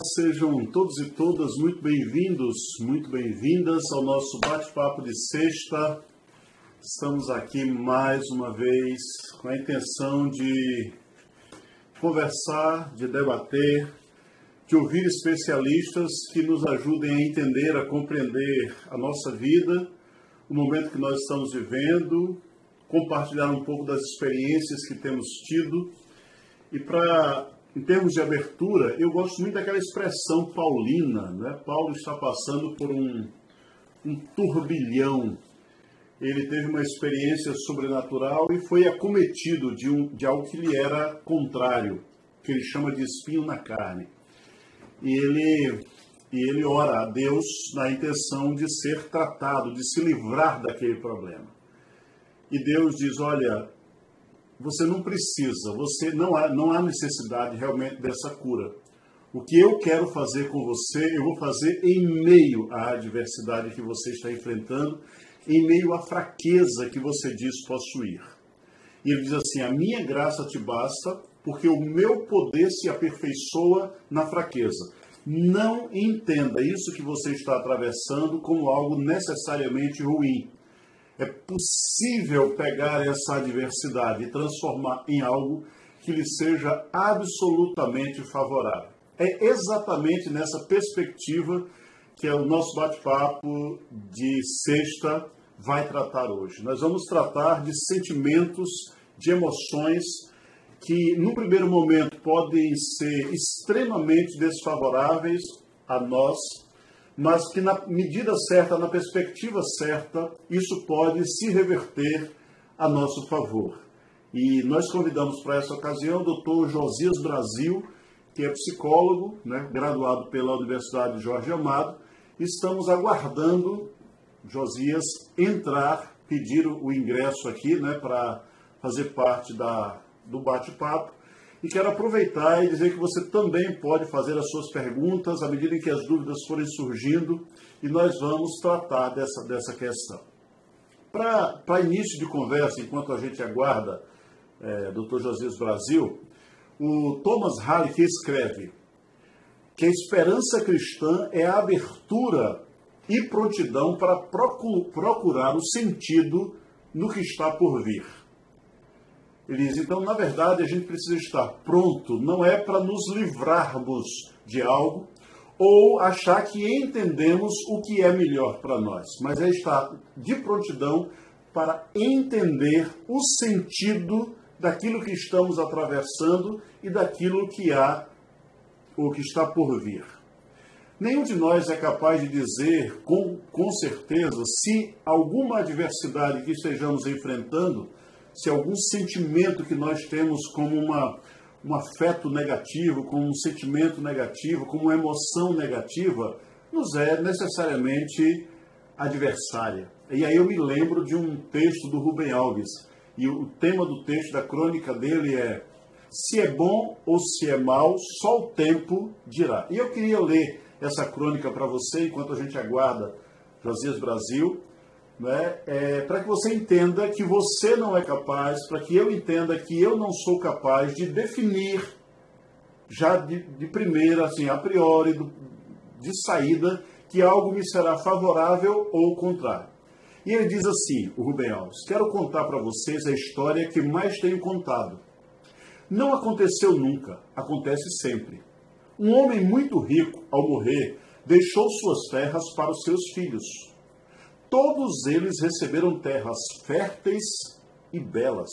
Sejam todos e todas muito bem-vindos, muito bem-vindas ao nosso bate-papo de sexta. Estamos aqui mais uma vez com a intenção de conversar, de debater, de ouvir especialistas que nos ajudem a entender, a compreender a nossa vida, o momento que nós estamos vivendo, compartilhar um pouco das experiências que temos tido e para em termos de abertura, eu gosto muito daquela expressão paulina. Né? Paulo está passando por um, um turbilhão. Ele teve uma experiência sobrenatural e foi acometido de, um, de algo que lhe era contrário, que ele chama de espinho na carne. E ele, e ele ora a Deus na intenção de ser tratado, de se livrar daquele problema. E Deus diz: Olha, você não precisa, você não há, não há necessidade realmente dessa cura. O que eu quero fazer com você, eu vou fazer em meio à adversidade que você está enfrentando, em meio à fraqueza que você diz possuir. E ele diz assim: A minha graça te basta, porque o meu poder se aperfeiçoa na fraqueza. Não entenda isso que você está atravessando como algo necessariamente ruim. É possível pegar essa adversidade e transformar em algo que lhe seja absolutamente favorável. É exatamente nessa perspectiva que é o nosso bate-papo de sexta vai tratar hoje. Nós vamos tratar de sentimentos, de emoções que, no primeiro momento, podem ser extremamente desfavoráveis a nós mas que na medida certa, na perspectiva certa, isso pode se reverter a nosso favor. E nós convidamos para essa ocasião o doutor Josias Brasil, que é psicólogo, né, graduado pela Universidade Jorge Amado. Estamos aguardando Josias entrar, pedir o ingresso aqui né, para fazer parte da, do bate-papo. E quero aproveitar e dizer que você também pode fazer as suas perguntas à medida em que as dúvidas forem surgindo e nós vamos tratar dessa, dessa questão. Para início de conversa, enquanto a gente aguarda é, Dr. Josias Brasil, o Thomas Harley escreve que a esperança cristã é a abertura e prontidão para procurar o sentido no que está por vir. Ele diz, então, na verdade, a gente precisa estar pronto, não é para nos livrarmos de algo ou achar que entendemos o que é melhor para nós, mas é estar de prontidão para entender o sentido daquilo que estamos atravessando e daquilo que há ou que está por vir. Nenhum de nós é capaz de dizer com, com certeza se alguma adversidade que estejamos enfrentando se algum sentimento que nós temos como uma, um afeto negativo, como um sentimento negativo, como uma emoção negativa, nos é necessariamente adversária. E aí eu me lembro de um texto do Rubem Alves, e o tema do texto da crônica dele é Se é bom ou se é mal, só o tempo dirá. E eu queria ler essa crônica para você enquanto a gente aguarda Josias Brasil né, é, para que você entenda que você não é capaz, para que eu entenda que eu não sou capaz de definir já de, de primeira, assim, a priori, do, de saída, que algo me será favorável ou contrário. E ele diz assim, o Rubem Alves, quero contar para vocês a história que mais tenho contado. Não aconteceu nunca, acontece sempre. Um homem muito rico, ao morrer, deixou suas terras para os seus filhos. Todos eles receberam terras férteis e belas,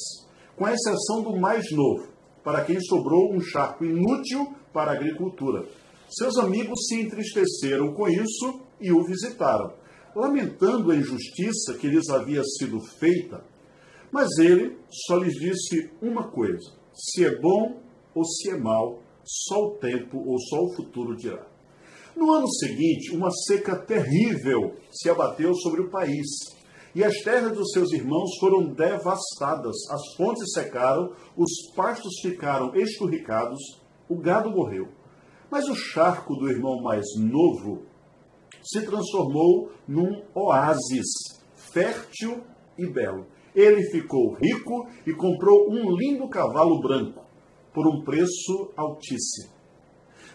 com exceção do mais novo, para quem sobrou um charco inútil para a agricultura. Seus amigos se entristeceram com isso e o visitaram, lamentando a injustiça que lhes havia sido feita. Mas ele só lhes disse uma coisa: se é bom ou se é mal, só o tempo ou só o futuro dirá. No ano seguinte, uma seca terrível se abateu sobre o país. E as terras dos seus irmãos foram devastadas, as fontes secaram, os pastos ficaram esturricados, o gado morreu. Mas o charco do irmão mais novo se transformou num oásis, fértil e belo. Ele ficou rico e comprou um lindo cavalo branco por um preço altíssimo.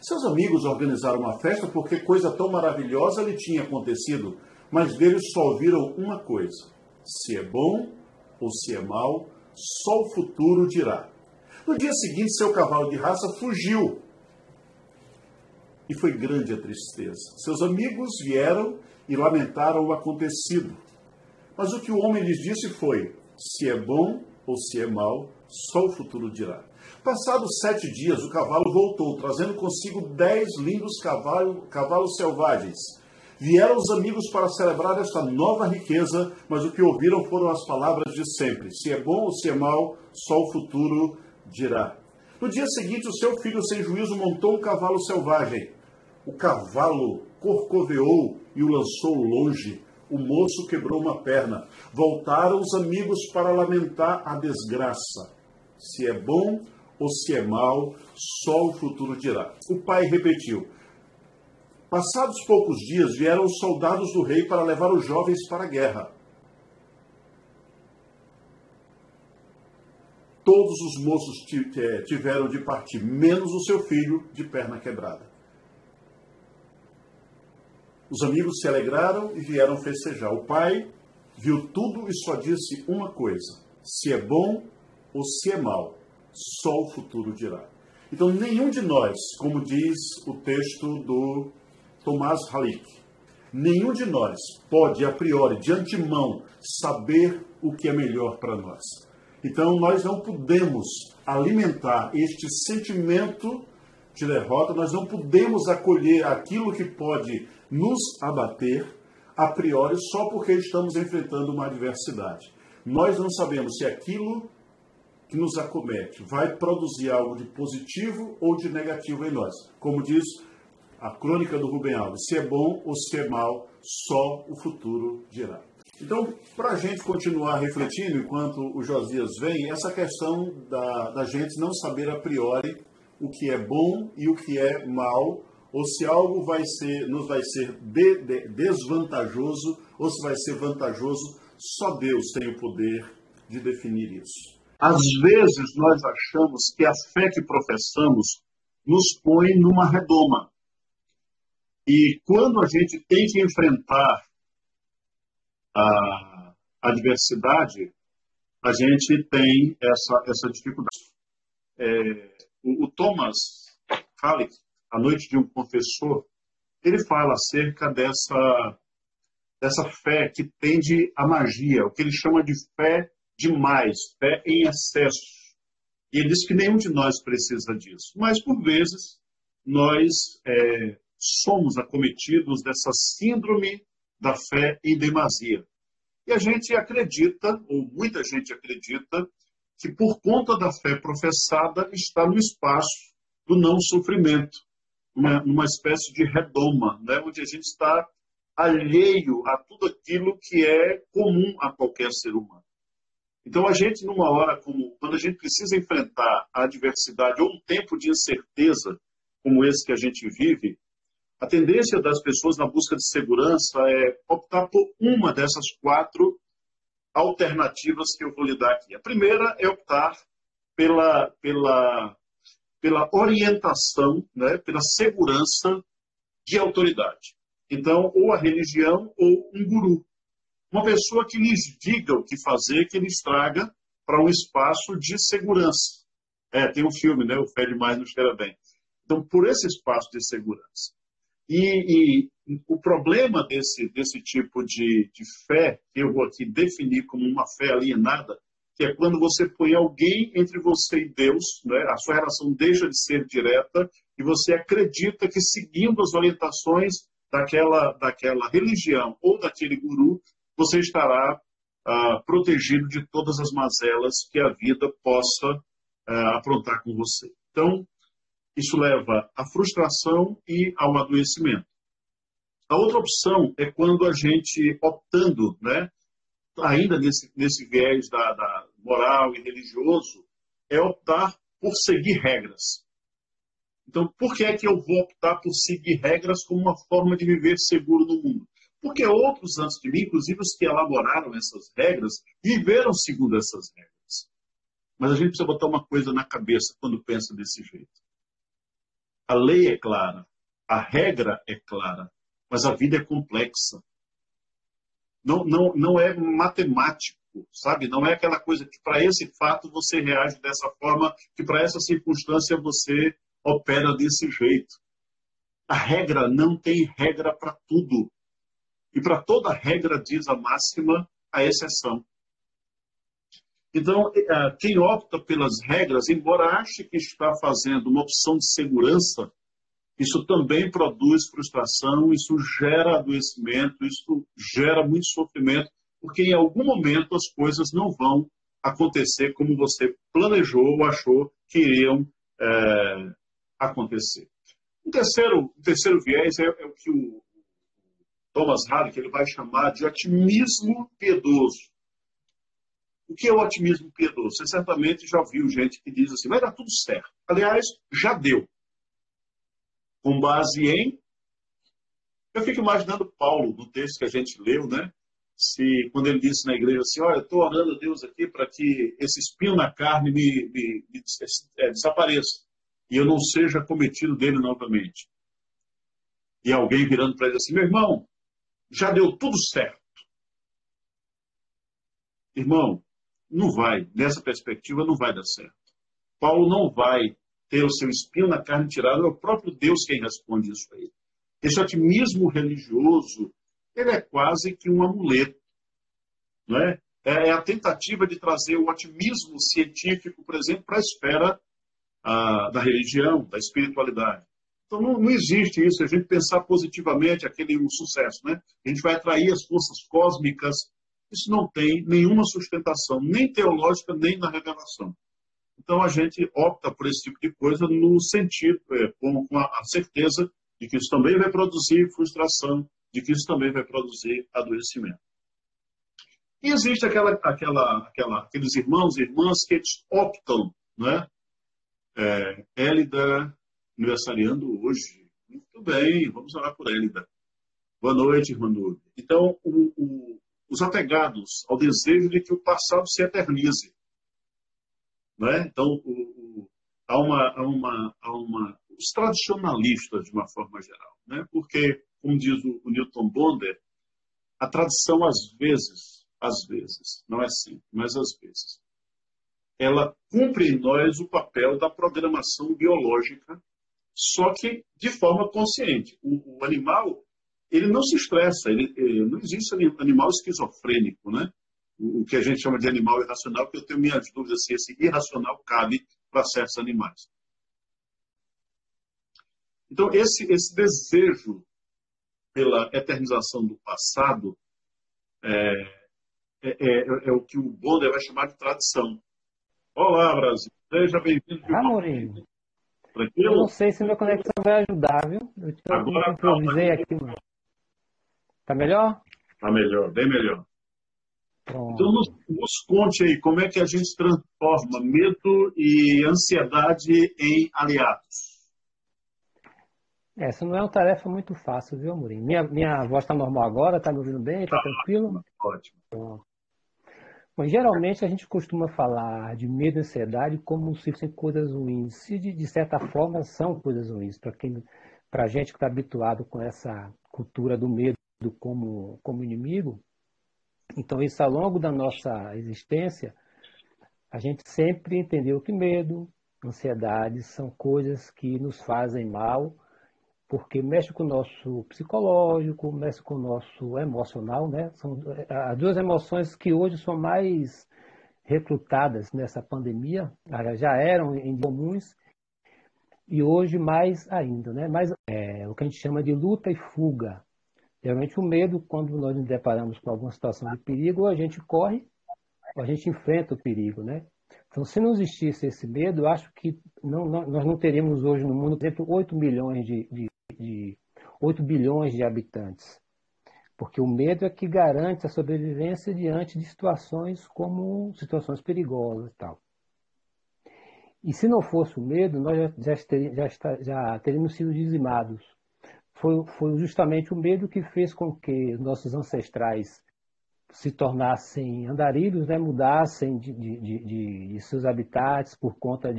Seus amigos organizaram uma festa porque coisa tão maravilhosa lhe tinha acontecido, mas deles só ouviram uma coisa: se é bom ou se é mal, só o futuro dirá. No dia seguinte, seu cavalo de raça fugiu. E foi grande a tristeza. Seus amigos vieram e lamentaram o acontecido. Mas o que o homem lhes disse foi: se é bom ou se é mal, só o futuro dirá. Passados sete dias, o cavalo voltou, trazendo consigo dez lindos cavalo, cavalos selvagens. Vieram os amigos para celebrar esta nova riqueza, mas o que ouviram foram as palavras de sempre: se é bom ou se é mal, só o futuro dirá. No dia seguinte, o seu filho sem juízo montou um cavalo selvagem. O cavalo corcoveou e o lançou longe. O moço quebrou uma perna. Voltaram os amigos para lamentar a desgraça. Se é bom ou se é mal, só o futuro dirá. O pai repetiu. Passados poucos dias, vieram os soldados do rei para levar os jovens para a guerra. Todos os moços tiveram de partir, menos o seu filho de perna quebrada. Os amigos se alegraram e vieram festejar. O pai viu tudo e só disse uma coisa: se é bom ou se é mal, só o futuro dirá. Então, nenhum de nós, como diz o texto do Tomás Halik, nenhum de nós pode, a priori, de antemão, saber o que é melhor para nós. Então, nós não podemos alimentar este sentimento de derrota, nós não podemos acolher aquilo que pode nos abater a priori só porque estamos enfrentando uma adversidade. Nós não sabemos se aquilo que nos acomete vai produzir algo de positivo ou de negativo em nós. Como diz a crônica do Rubem Alves, se é bom ou se é mal, só o futuro dirá. Então, para a gente continuar refletindo enquanto o Josias vem, essa questão da, da gente não saber a priori o que é bom e o que é mal, ou se algo vai ser, nos vai ser de, de, desvantajoso ou se vai ser vantajoso, só Deus tem o poder de definir isso. Às vezes nós achamos que a fé que professamos nos põe numa redoma. E quando a gente tem que enfrentar a adversidade, a gente tem essa, essa dificuldade. É, o, o Thomas Halleck, A Noite de um Confessor, ele fala acerca dessa, dessa fé que tende à magia, o que ele chama de fé demais, fé em excesso. E ele diz que nenhum de nós precisa disso. Mas, por vezes, nós é, somos acometidos dessa síndrome da fé em demasia. E a gente acredita, ou muita gente acredita, que por conta da fé professada está no espaço do não sofrimento, uma, numa espécie de redoma, né, onde a gente está alheio a tudo aquilo que é comum a qualquer ser humano. Então a gente numa hora como quando a gente precisa enfrentar a adversidade ou um tempo de incerteza como esse que a gente vive, a tendência das pessoas na busca de segurança é optar por uma dessas quatro alternativas que eu vou lhe dar aqui. A primeira é optar pela, pela, pela orientação, né, pela segurança de autoridade. Então, ou a religião ou um guru. Uma pessoa que lhes diga o que fazer, que lhes traga para um espaço de segurança. É, tem um filme, né? O Fé Demais não cheira bem. Então, por esse espaço de segurança. E, e, o problema desse, desse tipo de, de fé, que eu vou aqui definir como uma fé alienada, que é quando você põe alguém entre você e Deus, né? a sua relação deixa de ser direta e você acredita que seguindo as orientações daquela, daquela religião ou daquele guru, você estará ah, protegido de todas as mazelas que a vida possa ah, aprontar com você. Então, isso leva à frustração e ao adoecimento. A outra opção é quando a gente, optando, né, ainda nesse, nesse viés da, da moral e religioso, é optar por seguir regras. Então, por que é que eu vou optar por seguir regras como uma forma de viver seguro no mundo? Porque outros antes de mim, inclusive os que elaboraram essas regras, viveram segundo essas regras. Mas a gente precisa botar uma coisa na cabeça quando pensa desse jeito. A lei é clara, a regra é clara, mas a vida é complexa. Não, não, não é matemático, sabe? Não é aquela coisa que para esse fato você reage dessa forma, que para essa circunstância você opera desse jeito. A regra não tem regra para tudo. E para toda regra, diz a máxima, a exceção. Então, eh, quem opta pelas regras, embora ache que está fazendo uma opção de segurança, isso também produz frustração, isso gera adoecimento, isso gera muito sofrimento, porque em algum momento as coisas não vão acontecer como você planejou ou achou que iriam é, acontecer. O terceiro, o terceiro viés é, é o que o Thomas Hardy ele vai chamar de otimismo piedoso. O que é o otimismo piedoso? Você certamente já viu gente que diz assim, vai dar tudo certo. Aliás, já deu com base em. Eu fico imaginando Paulo, no texto que a gente leu, né? Se, quando ele disse na igreja assim: Olha, estou orando a Deus aqui para que esse espinho na carne me, me, me é, desapareça e eu não seja cometido dele novamente. E alguém virando para ele assim: Meu irmão, já deu tudo certo. Irmão, não vai, nessa perspectiva, não vai dar certo. Paulo não vai ter o seu espinho na carne tirado, é o próprio Deus quem responde isso a ele. Esse otimismo religioso, ele é quase que um amuleto, não é? É, é a tentativa de trazer o otimismo científico, por exemplo, para a esfera a, da religião, da espiritualidade. Então não, não, existe isso, a gente pensar positivamente aquele um sucesso, né? A gente vai atrair as forças cósmicas. Isso não tem nenhuma sustentação, nem teológica, nem na revelação. Então a gente opta por esse tipo de coisa no sentido, é, com, com a, certeza de que isso também vai produzir frustração, de que isso também vai produzir adoecimento. E existe aquela, aquela, aquela, aqueles irmãos e irmãs que optam, né? É, aniversariando hoje. Muito bem, vamos orar por Élida. Boa noite, irmã Nube. Então, o, o, os apegados ao desejo de que o passado se eternize, né? Então, o, há, uma, há, uma, há uma. Os tradicionalistas, de uma forma geral, né? porque, como diz o, o Newton Bonder, a tradição, às vezes, às vezes, não é sempre, mas às vezes, ela cumpre em nós o papel da programação biológica, só que de forma consciente. O, o animal, ele não se estressa, ele, ele, não existe animal esquizofrênico, né? o que a gente chama de animal irracional, porque eu tenho minhas dúvidas se esse irracional cabe para certos animais. Então, esse, esse desejo pela eternização do passado é, é, é, é o que o Bonder vai chamar de tradição. Olá, Brasil. Seja bem-vindo. Ah, Mourinho. Eu não sei se minha conexão vai ajudar, viu? Eu te Agora, improvisei tá. aqui, mano. Tá melhor? Tá melhor, bem melhor. Então, nos, nos, conte aí como é que a gente transforma medo e ansiedade em aliados. Essa não é uma tarefa muito fácil, viu, Amorim? Minha, minha voz está normal agora? Está me ouvindo bem? Está tá, tranquilo? Ótimo. Bom. Bom, geralmente a gente costuma falar de medo e ansiedade como se fossem coisas ruins. Se de, de certa forma são coisas ruins. Para quem, para a gente que está habituado com essa cultura do medo como, como inimigo, então, isso ao longo da nossa existência, a gente sempre entendeu que medo, ansiedade são coisas que nos fazem mal, porque mexe com o nosso psicológico, mexe com o nosso emocional, né? São eh, as duas emoções que hoje são mais recrutadas nessa pandemia, já eram em comuns e hoje mais ainda, né? Mais é, o que a gente chama de luta e fuga. Geralmente o medo, quando nós nos deparamos com alguma situação de perigo, a gente corre, a gente enfrenta o perigo, né? Então, se não existisse esse medo, eu acho que não, não, nós não teríamos hoje no mundo, por exemplo, 8 milhões de, de, de 8 bilhões de habitantes. Porque o medo é que garante a sobrevivência diante de situações como situações perigosas e tal. E se não fosse o medo, nós já, já, já, teríamos sido dizimados foi, foi justamente o medo que fez com que nossos ancestrais se tornassem andarilhos, né, mudassem de, de, de, de, seus habitats por conta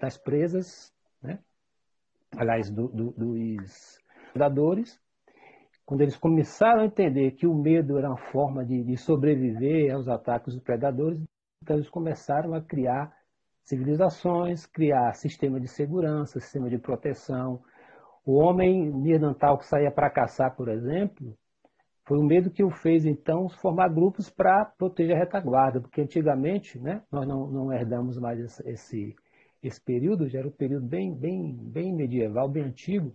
das presas. Né? Aliás, do, do, dos predadores, quando eles começaram a entender que o medo era uma forma de, de sobreviver aos ataques dos predadores, então eles começaram a criar civilizações, criar sistema de segurança, sistema de proteção. O homem neandertal que saía para caçar, por exemplo, foi o medo que o fez, então, formar grupos para proteger a retaguarda, porque antigamente né, nós não, não herdamos mais esse, esse período, já era um período bem, bem, bem medieval, bem antigo.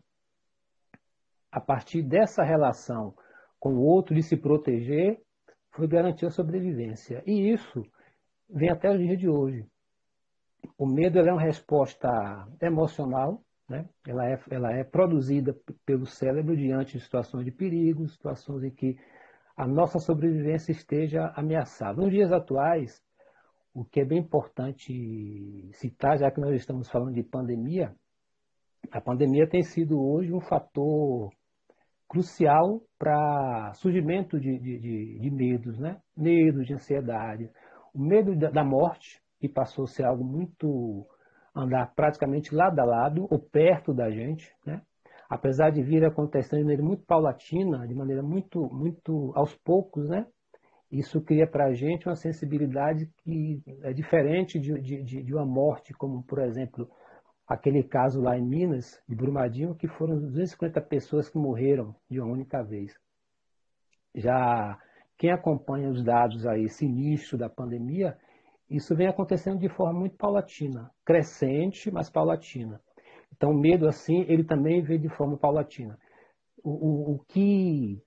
A partir dessa relação com o outro de se proteger, foi garantir a sobrevivência. E isso vem até o dia de hoje. O medo é uma resposta emocional né? Ela, é, ela é produzida pelo cérebro diante de situações de perigo, situações em que a nossa sobrevivência esteja ameaçada. Nos dias atuais, o que é bem importante citar, já que nós estamos falando de pandemia, a pandemia tem sido hoje um fator crucial para surgimento de, de, de, medos, né? Medos, de ansiedade. O medo da morte, que passou a ser algo muito andar praticamente lado a lado ou perto da gente, né? apesar de vir acontecendo de maneira muito paulatina, de maneira muito, muito aos poucos, né? Isso cria para a gente uma sensibilidade que é diferente de, de, de, uma morte, como, por exemplo, aquele caso lá em Minas, de Brumadinho, que foram 250 pessoas que morreram de uma única vez. Já quem acompanha os dados aí sinistros da pandemia isso vem acontecendo de forma muito paulatina, crescente, mas paulatina. Então, o medo, assim, ele também vem de forma paulatina. O, o, o que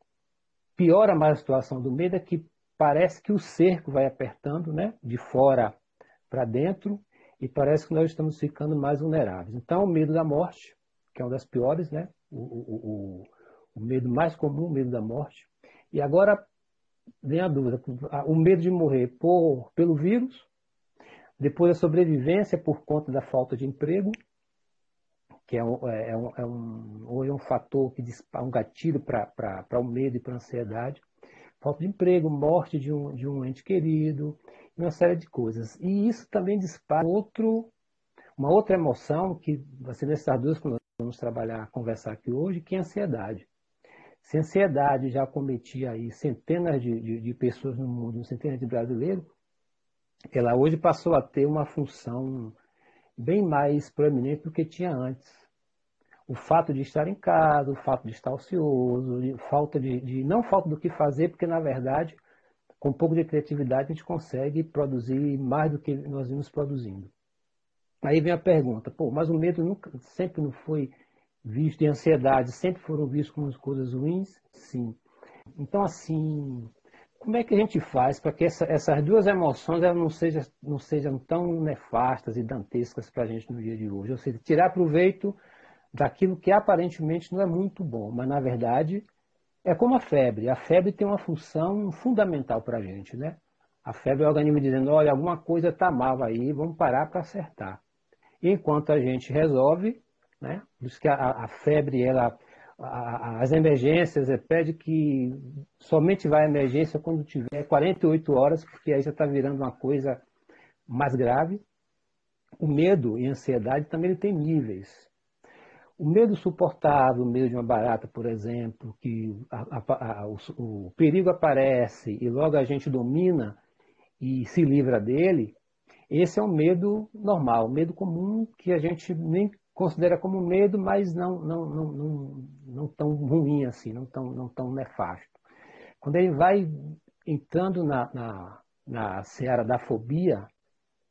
piora mais a situação do medo é que parece que o cerco vai apertando, né, de fora para dentro, e parece que nós estamos ficando mais vulneráveis. Então, o medo da morte, que é uma das piores, né, o, o, o medo mais comum, o medo da morte. E agora vem a dúvida, o medo de morrer por, pelo vírus depois a sobrevivência por conta da falta de emprego, que é um, é, é um, é um é um fator que dispara um gatilho para o medo e para a ansiedade. Falta de emprego, morte de um, de um ente querido, uma série de coisas. E isso também dispara outro, uma outra emoção que vai ser nessas duas que nós vamos trabalhar, conversar aqui hoje, que é a ansiedade. Se a ansiedade já cometia aí centenas de, de, de pessoas no mundo, centenas de brasileiros, ela hoje passou a ter uma função bem mais proeminente do que tinha antes. O fato de estar em casa, o fato de estar ocioso, de falta de, de não falta do que fazer, porque na verdade, com um pouco de criatividade, a gente consegue produzir mais do que nós vimos produzindo. Aí vem a pergunta, pô, mas o medo nunca, sempre não foi visto, e ansiedade sempre foram vistos como coisas ruins? Sim. Então, assim, como é que a gente faz para que essa, essas duas emoções elas não, sejam, não sejam tão nefastas e dantescas para a gente no dia de hoje? Ou seja, tirar proveito daquilo que aparentemente não é muito bom, mas na verdade é como a febre. A febre tem uma função fundamental para a gente, né? A febre é o organismo dizendo, olha, alguma coisa está mal aí, vamos parar para acertar. E enquanto a gente resolve, né? Por isso que a, a febre, ela as emergências, é, pede que somente vá à emergência quando tiver 48 horas, porque aí já está virando uma coisa mais grave. O medo e a ansiedade também ele tem níveis. O medo suportável, o medo de uma barata, por exemplo, que a, a, a, o, o perigo aparece e logo a gente domina e se livra dele, esse é um medo normal, um medo comum que a gente nem considera como medo, mas não, não, não, não, não tão ruim assim, não tão, não tão nefasto. Quando ele vai entrando na, na, na seara da fobia,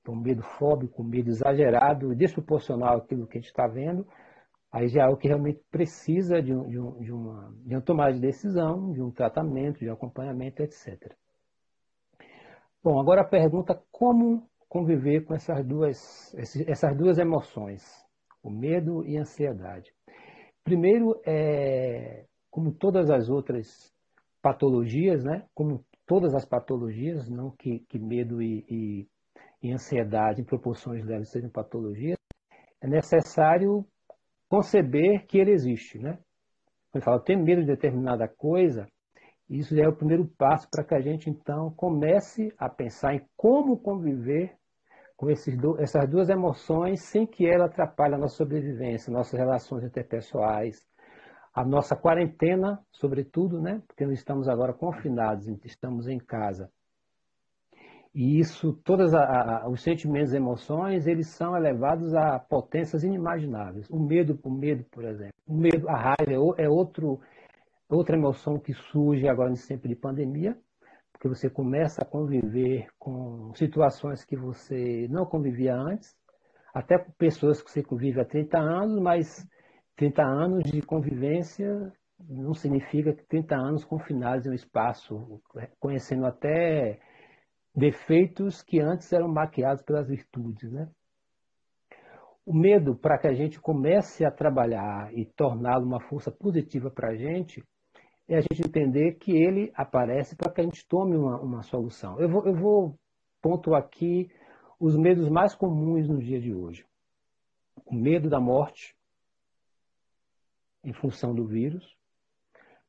um medo fóbico, um medo exagerado, desproporcional àquilo que a gente está vendo, aí já é o que realmente precisa de, um, de, um, de, uma, de uma tomada de decisão, de um tratamento, de um acompanhamento, etc. Bom, agora a pergunta como conviver com essas duas, essas duas emoções o medo e a ansiedade. Primeiro, é, como todas as outras patologias, né? como todas as patologias, não que, que medo e, e, e ansiedade em proporções leves sejam patologias, é necessário conceber que ele existe. Né? Quando fala, tenho medo de determinada coisa, isso já é o primeiro passo para que a gente, então, comece a pensar em como conviver com do, essas duas emoções sem que ela atrapalhe a nossa sobrevivência, nossas relações interpessoais, a nossa quarentena, sobretudo, né? Porque nós estamos agora confinados, estamos em casa. E isso, todos os sentimentos e emoções, eles são elevados a potências inimagináveis. O medo, o medo, por exemplo. O medo, a raiva é, é outro, outra emoção que surge agora nesse tempo de pandemia, porque você começa a conviver com situações que você não convivia antes, até com pessoas que você convive há 30 anos, mas 30 anos de convivência não significa que 30 anos confinados em um espaço, conhecendo até defeitos que antes eram maquiados pelas virtudes. Né? O medo, para que a gente comece a trabalhar e torná-lo uma força positiva para a gente, é a gente entender que ele aparece para que a gente tome uma, uma solução. Eu vou, eu vou pontuar aqui os medos mais comuns no dia de hoje. O medo da morte, em função do vírus.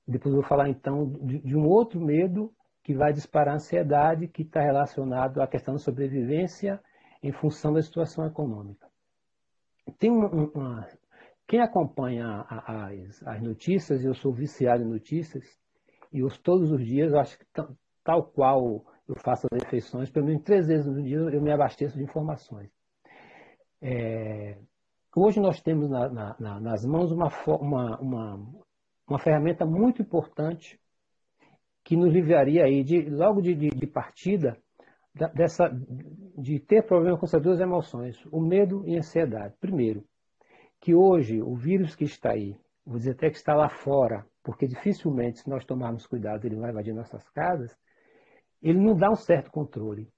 Depois eu vou falar então de, de um outro medo que vai disparar a ansiedade, que está relacionado à questão da sobrevivência em função da situação econômica. Tem uma, uma quem acompanha as, as, notícias, eu sou viciado em notícias, e todos os dias, eu acho que tal qual eu faço as refeições, pelo menos três vezes no dia eu me abasteço de informações. É, hoje nós temos na, na, nas mãos uma, uma, uma, uma, ferramenta muito importante que nos livraria aí de, logo de, de, de partida dessa, de ter problema com essas duas emoções, o medo e a ansiedade. Primeiro, que hoje o vírus que está aí, vou dizer até que está lá fora, porque dificilmente, se nós tomarmos cuidado, ele vai invadir nossas casas, ele não dá um certo controle.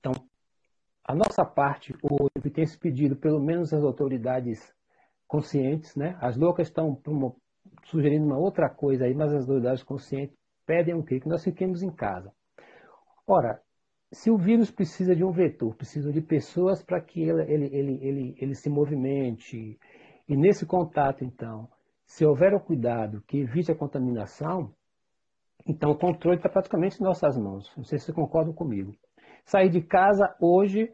Então, a nossa parte hoje tem se pedido, pelo menos as autoridades conscientes, né? As loucas estão sugerindo uma outra coisa aí, mas as autoridades conscientes pedem o quê? Que nós fiquemos em casa. Ora, se o vírus precisa de um vetor, precisa de pessoas para que ele, ele, ele, ele, ele se movimente, e nesse contato, então, se houver o cuidado que evite a contaminação, então o controle está praticamente em nossas mãos. Não sei se vocês concordam comigo. Sair de casa hoje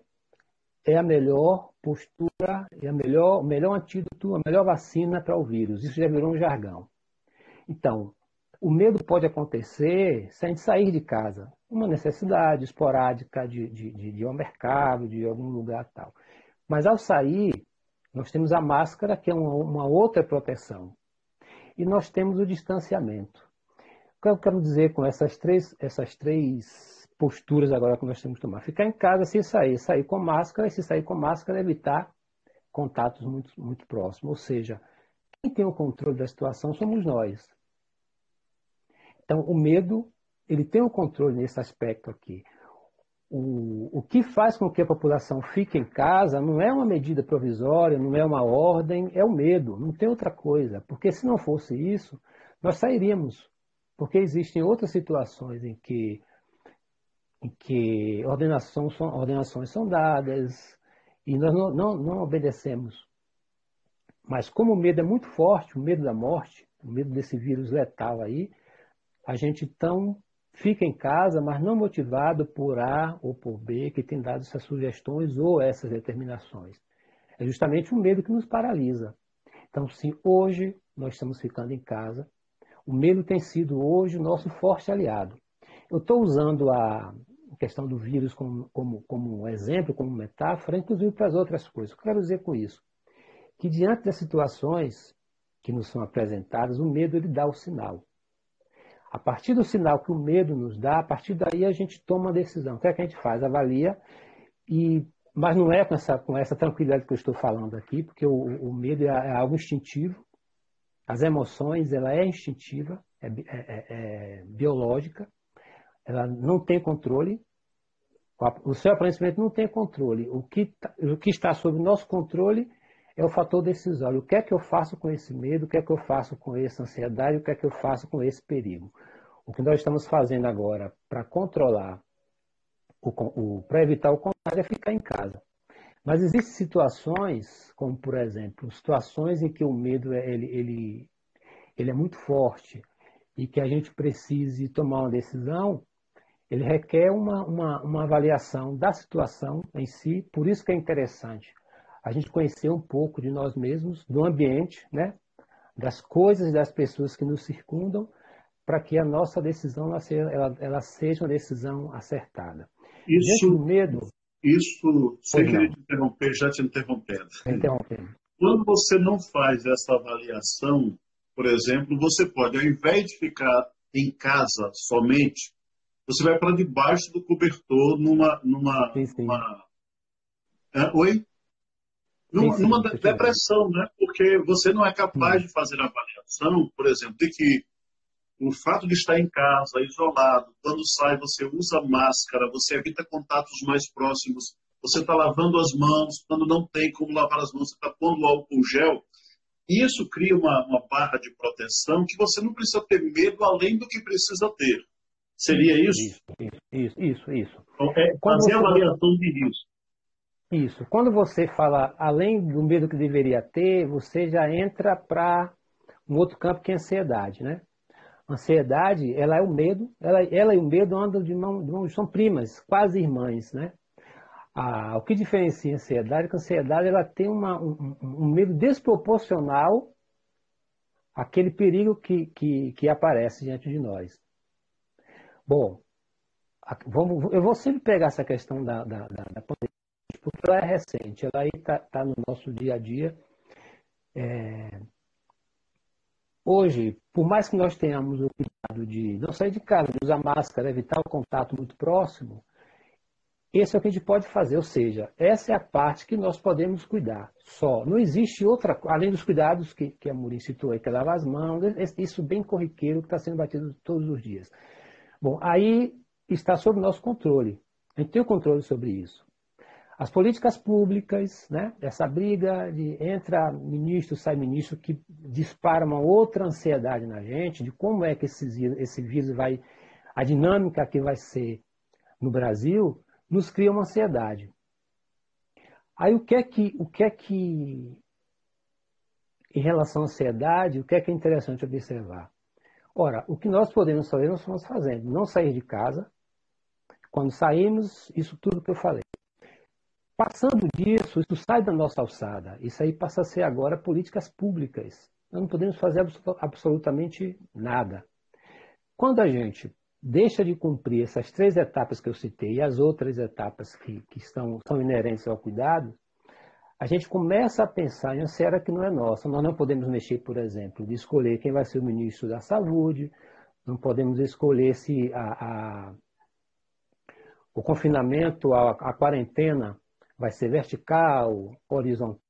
é a melhor postura, é a melhor, o melhor antídoto, a melhor vacina para o vírus. Isso já virou um jargão. Então, o medo pode acontecer se gente sair de casa uma necessidade esporádica de, de, de, de ir ao mercado, de algum lugar tal. Mas ao sair, nós temos a máscara, que é uma, uma outra proteção. E nós temos o distanciamento. O que eu quero dizer com essas três, essas três posturas agora que nós temos que tomar? Ficar em casa sem sair, sair com máscara, e se sair com máscara, evitar contatos muito, muito próximos. Ou seja, quem tem o controle da situação somos nós. Então, o medo ele tem o um controle nesse aspecto aqui. O, o que faz com que a população fique em casa não é uma medida provisória, não é uma ordem, é o medo, não tem outra coisa. Porque se não fosse isso, nós sairíamos. Porque existem outras situações em que, em que ordenações, são, ordenações são dadas e nós não, não, não obedecemos. Mas como o medo é muito forte, o medo da morte, o medo desse vírus letal aí, a gente então fica em casa, mas não motivado por A ou por B, que tem dado essas sugestões ou essas determinações. É justamente o medo que nos paralisa. Então, se hoje nós estamos ficando em casa, o medo tem sido hoje o nosso forte aliado. Eu estou usando a questão do vírus como, como, como exemplo, como metáfora, inclusive para as outras coisas. O que eu quero dizer com isso? Que diante das situações que nos são apresentadas, o medo ele dá o sinal. A partir do sinal que o medo nos dá, a partir daí a gente toma uma decisão. O que é que a gente faz? Avalia, e, mas não é com essa, com essa tranquilidade que eu estou falando aqui, porque o, o medo é, é, algo instintivo. As emoções, ela é instintiva, é, é, é, é biológica, ela não tem controle. O seu aparecimento não tem controle. O que, tá, o que está sob nosso controle é o fator decisório. O que é que eu faço com esse medo? O que é que eu faço com essa ansiedade? O que é que eu faço com esse perigo? O que nós estamos fazendo agora para controlar, para evitar o contágio é ficar em casa. Mas existem situações, como por exemplo, situações em que o medo é, ele, ele, ele é muito forte e que a gente precise tomar uma decisão, ele requer uma, uma, uma avaliação da situação em si, por isso que é interessante a gente conhecer um pouco de nós mesmos, do ambiente, né? das coisas e das pessoas que nos circundam, para que a nossa decisão ela seja, ela, ela seja uma decisão acertada. Isso, do medo. Isso, sem querer te interromper, já te interrompendo. Interrompendo. Quando você não faz essa avaliação, por exemplo, você pode, ao invés de ficar em casa somente, você vai para debaixo do cobertor numa. numa, sim, sim. Uma... oi? Numa, depressão, né? Porque você não é capaz de fazer a avaliação, por exemplo, de que o fato de estar em casa, isolado, quando sai você usa máscara, você evita contatos mais próximos, você está lavando as mãos, quando não tem como lavar as mãos, você está pondo álcool gel. Isso cria uma, uma barra de proteção que você não precisa ter medo além do que precisa ter. Seria isso? Isso, isso, isso. isso. Então, é fazer a avaliação de risco. Isso. Quando você fala além do medo que deveria ter, você já entra para um outro campo que é a ansiedade, né? ansiedade, ela é o medo, ela, ela e o medo andam de mão, de mão, são primas, quase irmãs, né? Ah, o que diferencia a ansiedade é que a ansiedade ela tem uma, um, um, medo desproporcional àquele perigo que, que, que aparece diante de nós. Bom, vamos, eu vou sempre pegar essa questão da, da, da, pandemia, porque ela é recente, ela aí está tá no nosso dia a dia. É, Hoje, por mais que nós tenhamos o cuidado de não sair de casa, de usar máscara, evitar o contato muito próximo, esse é o que a gente pode fazer, ou seja, essa é a parte que nós podemos cuidar só. Não existe outra, além dos cuidados que, que a Murim citou aí, que é lavar as mãos, isso bem corriqueiro que está sendo batido todos os dias. Bom, aí está sob nosso controle. A gente tem o controle sobre isso. As políticas públicas, né? essa briga de entra ministro, sai ministro, que dispara uma outra ansiedade na gente de como é que esse, esse vírus vai, a dinâmica que vai ser no Brasil, nos cria uma ansiedade. Aí o que é que, o que é que, em relação à ansiedade, o que é que é interessante observar? Ora, o que nós podemos fazer, nós estamos fazendo. Não sair de casa. Quando saímos, isso tudo que eu falei. Passando disso, isso sai da nossa alçada. Isso aí passa a ser agora políticas públicas. Nós não podemos fazer absolutamente nada. Quando a gente deixa de cumprir essas três etapas que eu citei e as outras etapas que, que estão, são inerentes ao cuidado, a gente começa a pensar em uma seara que não é nossa. Nós não podemos mexer, por exemplo, de escolher quem vai ser o ministro da Saúde, não podemos escolher se a, a, o confinamento, a, a quarentena vai ser vertical, horizontal,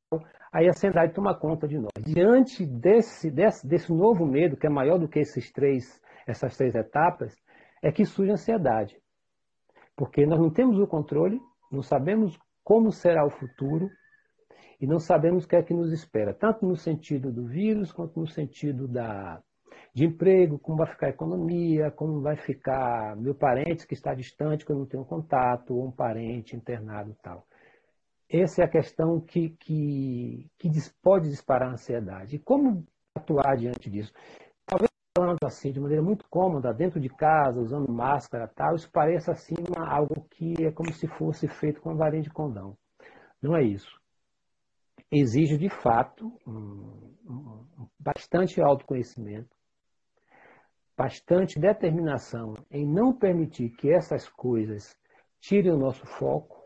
aí a ansiedade toma conta de nós. Diante desse, desse, desse novo medo, que é maior do que esses três, essas três etapas, é que surge a ansiedade. Porque nós não temos o controle, não sabemos como será o futuro e não sabemos o que é que nos espera, tanto no sentido do vírus quanto no sentido da, de emprego, como vai ficar a economia, como vai ficar meu parente que está distante, que eu não tenho contato, ou um parente internado tal. Essa é a questão que, que, que pode disparar a ansiedade. E como atuar diante disso? Talvez falando assim, de maneira muito cômoda, dentro de casa, usando máscara tal, isso pareça assim algo que é como se fosse feito com uma varinha de condão. Não é isso. Exige, de fato, um, um, bastante autoconhecimento, bastante determinação em não permitir que essas coisas tirem o nosso foco,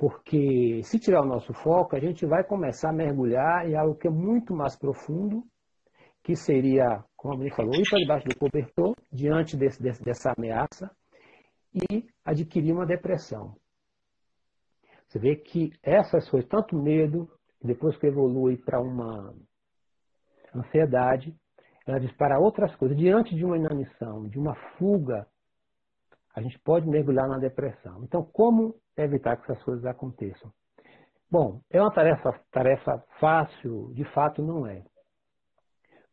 porque se tirar o nosso foco, a gente vai começar a mergulhar em algo que é muito mais profundo, que seria, como ele falou, ir para debaixo do cobertor, diante desse, desse, dessa ameaça, e adquirir uma depressão. Você vê que essas coisas, tanto medo, depois que evolui para uma ansiedade, ela dispara outras coisas. Diante de uma inanição, de uma fuga, a gente pode mergulhar na depressão. Então, como evitar que essas coisas aconteçam. Bom, é uma tarefa, tarefa fácil? De fato, não é.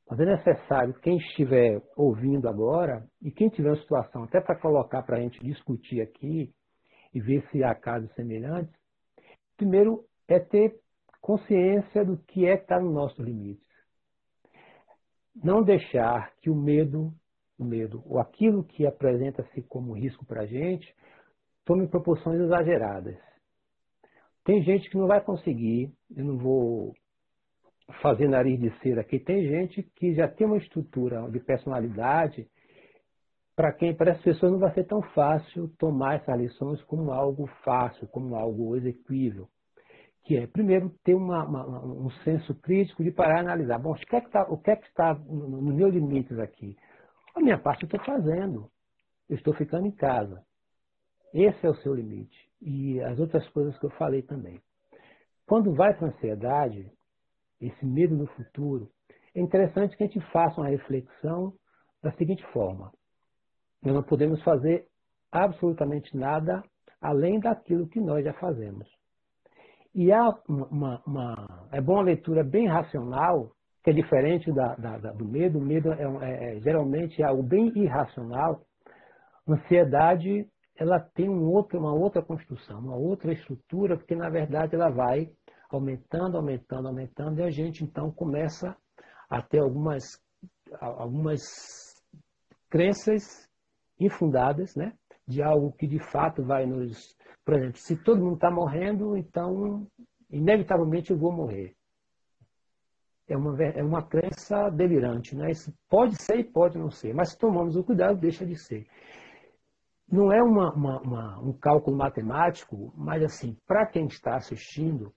Mas é necessário, quem estiver ouvindo agora, e quem tiver uma situação, até para colocar para a gente discutir aqui e ver se há casos semelhantes, primeiro é ter consciência do que é que está no nosso limite. Não deixar que o medo o medo, ou aquilo que apresenta-se como risco para a gente, tome proporções exageradas. Tem gente que não vai conseguir, eu não vou fazer nariz de cera aqui, tem gente que já tem uma estrutura de personalidade para quem, para as pessoas, não vai ser tão fácil tomar essas lições como algo fácil, como algo execuível. Que é, primeiro, ter uma, uma, um senso crítico de parar e analisar. Bom, o que é que está, é que nos no meus limites aqui? A minha parte eu estou fazendo. Eu estou ficando em casa. Esse é o seu limite. E as outras coisas que eu falei também. Quando vai para a ansiedade, esse medo do futuro, é interessante que a gente faça uma reflexão da seguinte forma. Nós não podemos fazer absolutamente nada além daquilo que nós já fazemos. E há uma, uma é bom uma leitura bem racional, que é diferente da, da, da, do medo. O medo é, é, é, geralmente é algo bem irracional. Ansiedade ela tem um outro, uma outra construção, uma outra estrutura, porque na verdade ela vai aumentando, aumentando, aumentando, e a gente então começa a ter algumas, algumas crenças infundadas, né? de algo que de fato vai nos. Por exemplo, se todo mundo está morrendo, então inevitavelmente eu vou morrer. É uma, é uma crença delirante. Né? Isso pode ser e pode não ser, mas se tomamos o cuidado, deixa de ser. Não é uma, uma, uma, um cálculo matemático, mas assim, para quem está assistindo,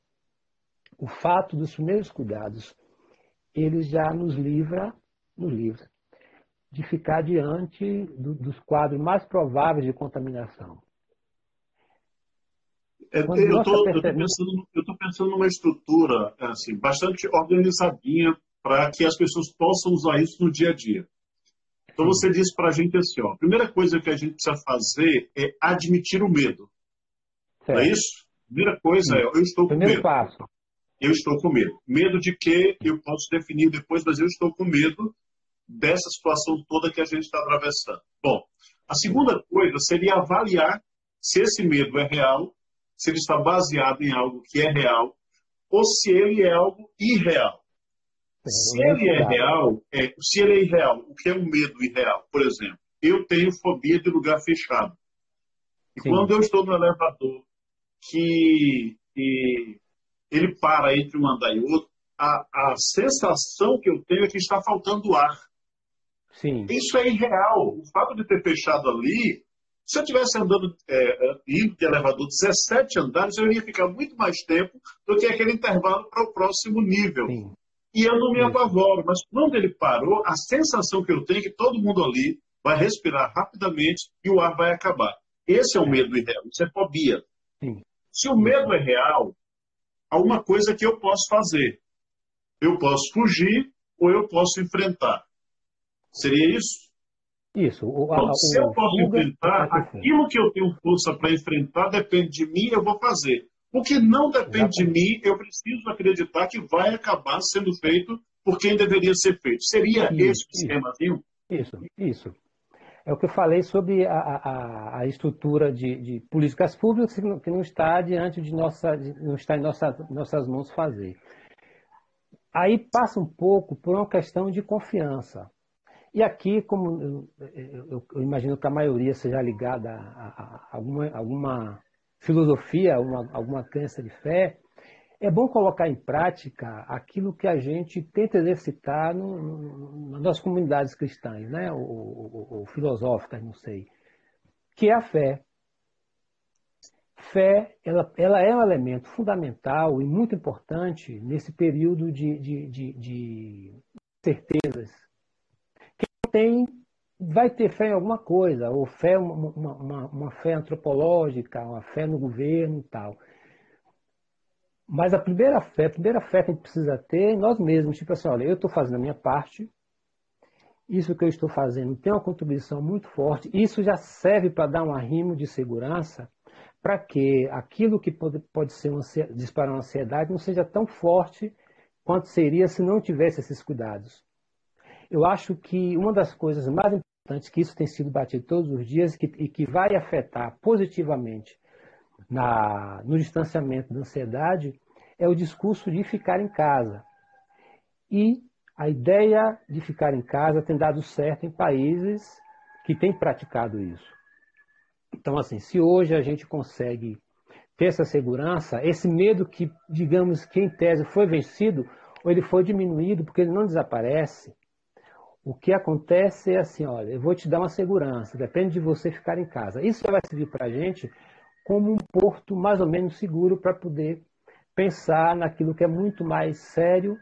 o fato dos primeiros cuidados, ele já nos livra, nos livra de ficar diante do, dos quadros mais prováveis de contaminação. É, eu estou pensando, pensando numa estrutura assim, bastante organizadinha para que as pessoas possam usar isso no dia a dia. Então você disse para a gente assim, ó, a primeira coisa que a gente precisa fazer é admitir o medo. Certo. Não é isso? Primeira coisa é, eu estou Primeiro com medo. Passo. Eu estou com medo. Medo de que eu posso definir depois, mas eu estou com medo dessa situação toda que a gente está atravessando. Bom, a segunda coisa seria avaliar se esse medo é real, se ele está baseado em algo que é real, ou se ele é algo irreal. Se ele é real, é, se ele é irreal, o que é um medo irreal? Por exemplo, eu tenho fobia de lugar fechado. E Sim. quando eu estou no elevador que, que ele para entre um andar e outro, a, a sensação que eu tenho é que está faltando ar. Sim. Isso é irreal. O fato de ter fechado ali, se eu estivesse andando, é, indo de elevador 17 andares, eu iria ficar muito mais tempo do que aquele intervalo para o próximo nível. Sim. E eu não me apavoro, mas quando ele parou, a sensação que eu tenho é que todo mundo ali vai respirar rapidamente e o ar vai acabar. Esse é o medo irreal, isso é fobia. Sim. Se o medo é real, há uma coisa que eu posso fazer. Eu posso fugir ou eu posso enfrentar. Seria isso? Isso. O, então, a, se eu posso enfrentar, aquilo que eu tenho força para enfrentar depende de mim, eu vou fazer. O que não depende Exatamente. de mim, eu preciso acreditar que vai acabar sendo feito por quem deveria ser feito. Seria isso, esse o esquema, viu? Isso, isso. É o que eu falei sobre a, a, a estrutura de, de, políticas públicas que não está diante de nossa, não está em nossa, nossas mãos fazer. Aí passa um pouco por uma questão de confiança. E aqui, como eu, eu, eu imagino que a maioria seja ligada a, a, a alguma, alguma filosofia, uma, alguma crença de fé, é bom colocar em prática aquilo que a gente tenta exercitar no, no, nas nossas comunidades cristãs, né? ou, ou, filosóficas, não sei, que é a fé. Fé, ela, ela, é um elemento fundamental e muito importante nesse período de, de, de, de certezas tem, vai ter fé em alguma coisa, ou fé, uma, uma, uma fé antropológica, uma fé no governo e tal. Mas a primeira fé, a primeira fé que a gente precisa ter é nós mesmos. Tipo assim, olha, eu estou fazendo a minha parte, isso que eu estou fazendo tem uma contribuição muito forte, isso já serve para dar um arrimo de segurança para que aquilo que pode, pode ser uma, disparar uma ansiedade não seja tão forte quanto seria se não tivesse esses cuidados. Eu acho que uma das coisas mais que isso tem sido batido todos os dias que, e que vai afetar positivamente na, no distanciamento da ansiedade, é o discurso de ficar em casa. E a ideia de ficar em casa tem dado certo em países que têm praticado isso. Então, assim, se hoje a gente consegue ter essa segurança, esse medo que, digamos que em tese foi vencido, ou ele foi diminuído porque ele não desaparece, o que acontece é assim, olha, eu vou te dar uma segurança, depende de você ficar em casa. Isso vai servir para a gente como um porto mais ou menos seguro para poder pensar naquilo que é muito mais sério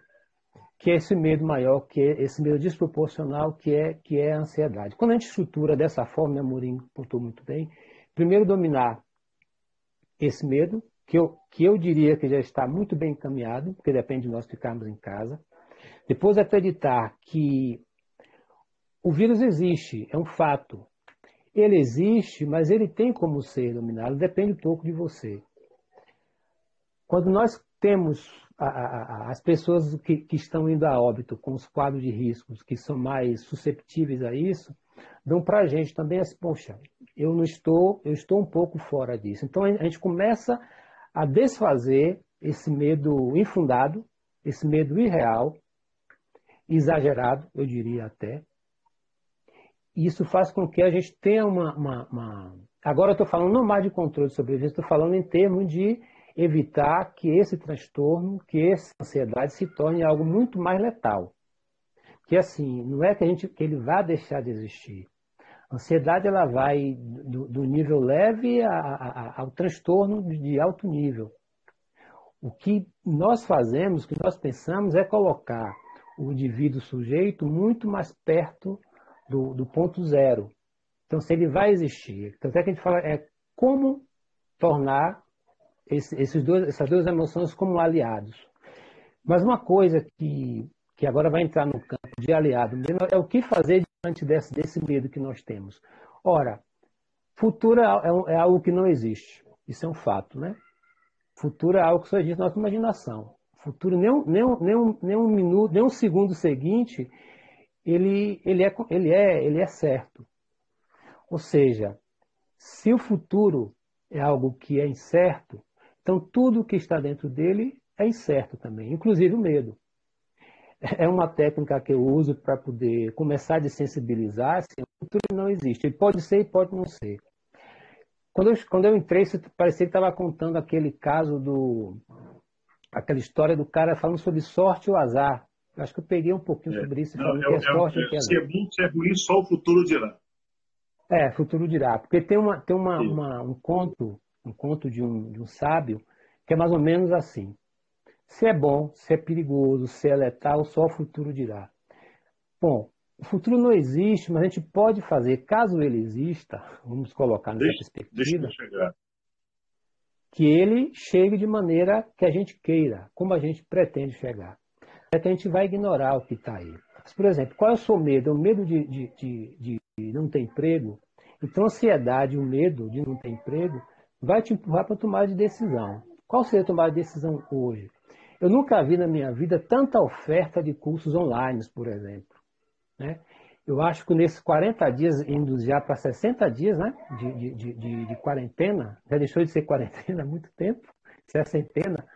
que é esse medo maior, que é esse medo desproporcional, que é, que é a ansiedade. Quando a gente estrutura dessa forma, né, Amorim pontuou muito bem, primeiro dominar esse medo, que eu, que eu diria que já está muito bem encaminhado, porque depende de nós ficarmos em casa. Depois acreditar que o vírus existe, é um fato. Ele existe, mas ele tem como ser dominado, depende um pouco de você. Quando nós temos a, a, as pessoas que, que, estão indo a óbito com os quadros de riscos, que são mais susceptíveis a isso, dão para a gente também assim, poxa, eu não estou, eu estou um pouco fora disso. Então a gente começa a desfazer esse medo infundado, esse medo irreal, exagerado, eu diria até. Isso faz com que a gente tenha uma. uma, uma... Agora eu estou falando não mais de controle de sobrevivência, estou falando em termos de evitar que esse transtorno, que essa ansiedade se torne algo muito mais letal. Que assim, não é que, a gente, que ele vá deixar de existir. A ansiedade ela vai do, do nível leve a, a, ao transtorno de alto nível. O que nós fazemos, o que nós pensamos é colocar o indivíduo sujeito muito mais perto do, do ponto zero. Então, se ele vai existir, então é que a gente fala é como tornar esse, esses dois, essas duas emoções como aliados. Mas uma coisa que, que agora vai entrar no campo de aliado mesmo é o que fazer diante desse, desse medo que nós temos. Ora, futuro é, é, algo que não existe. Isso é um fato, né? Futuro é algo que só existe na nossa imaginação. Futuro, nem nem nem nem um minuto, nem um segundo seguinte, ele, ele, é, ele, é, ele é certo. Ou seja, se o futuro é algo que é incerto, então, tudo que está dentro dele é incerto também, inclusive o medo. É uma técnica que eu uso para poder começar a desensibilizar. Assim, o futuro não existe. Ele pode ser e pode não ser. Quando eu, quando eu entrei, parecia que estava contando aquele caso do. aquela história do cara falando sobre sorte ou azar. Eu acho que eu peguei um pouquinho é. sobre isso. Não, é, que é, é é, é, se é bom, se é ruim, só o futuro dirá. É, futuro dirá. Porque tem, uma, tem uma, uma um conto um conto de um, de um sábio, que é mais ou menos assim. Se é bom, se é perigoso, se é letal, só o futuro dirá. Bom, o futuro não existe, mas a gente pode fazer, caso ele exista, vamos colocar nessa deixa, perspectiva, deixa que ele chegue de maneira que a gente queira, como a gente pretende chegar. É que a gente vai ignorar o que está aí. Mas, por exemplo, qual é o seu medo? É o medo de, de, de, de não ter emprego? Então, a ansiedade, o medo de não ter emprego, vai te empurrar para tomar de decisão. Qual seria a tomada de decisão hoje? Eu nunca vi na minha vida tanta oferta de cursos online, por exemplo. Né? Eu acho que nesses 40 dias, indo já para 60 dias né, de, de, de, de, quarentena, já deixou de ser quarentena há muito tempo, sessentena,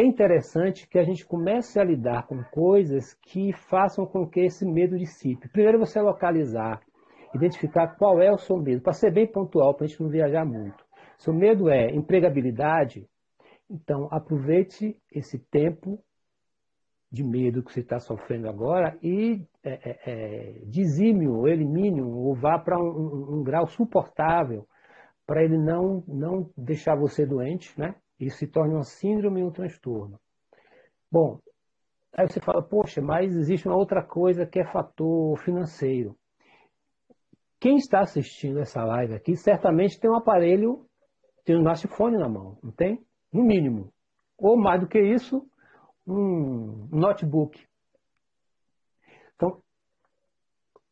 é interessante que a gente comece a lidar com coisas que façam com que esse medo dissipe. Primeiro você localizar identificar qual é o seu medo, para ser bem pontual, para a gente não viajar muito. Seu medo é empregabilidade, então aproveite esse tempo de medo que você está sofrendo agora e é, é, é, dizime-o, elimine-o, ou vá para um, um, um, grau suportável, para ele não, não deixar você doente, né? E se torne uma síndrome e um transtorno. Bom, aí você fala, poxa, mas existe uma outra coisa que é fator financeiro. Quem está assistindo essa live aqui certamente tem um aparelho, tem um smartphone na mão, não tem? No mínimo. Ou mais do que isso, um notebook. Então,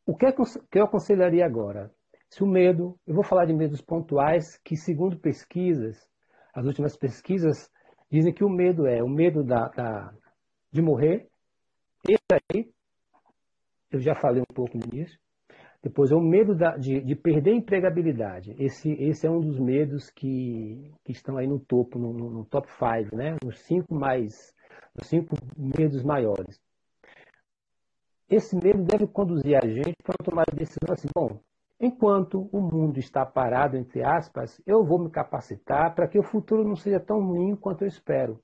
o que, é que eu aconselharia agora? Se o medo, eu vou falar de medos pontuais, que segundo pesquisas, as últimas pesquisas dizem que o medo é o medo da, da de morrer. Esse aí, eu já falei um pouco no início. Depois, é o medo da, de, de, perder empregabilidade. Esse, esse é um dos medos que, que estão aí no topo, no, no top 5, né? Nos cinco mais, nos cinco medos maiores. esse medo deve conduzir a gente para tomar a decisão assim, bom, enquanto o mundo está parado, entre aspas, eu vou me capacitar para que o futuro não seja tão ruim quanto eu espero.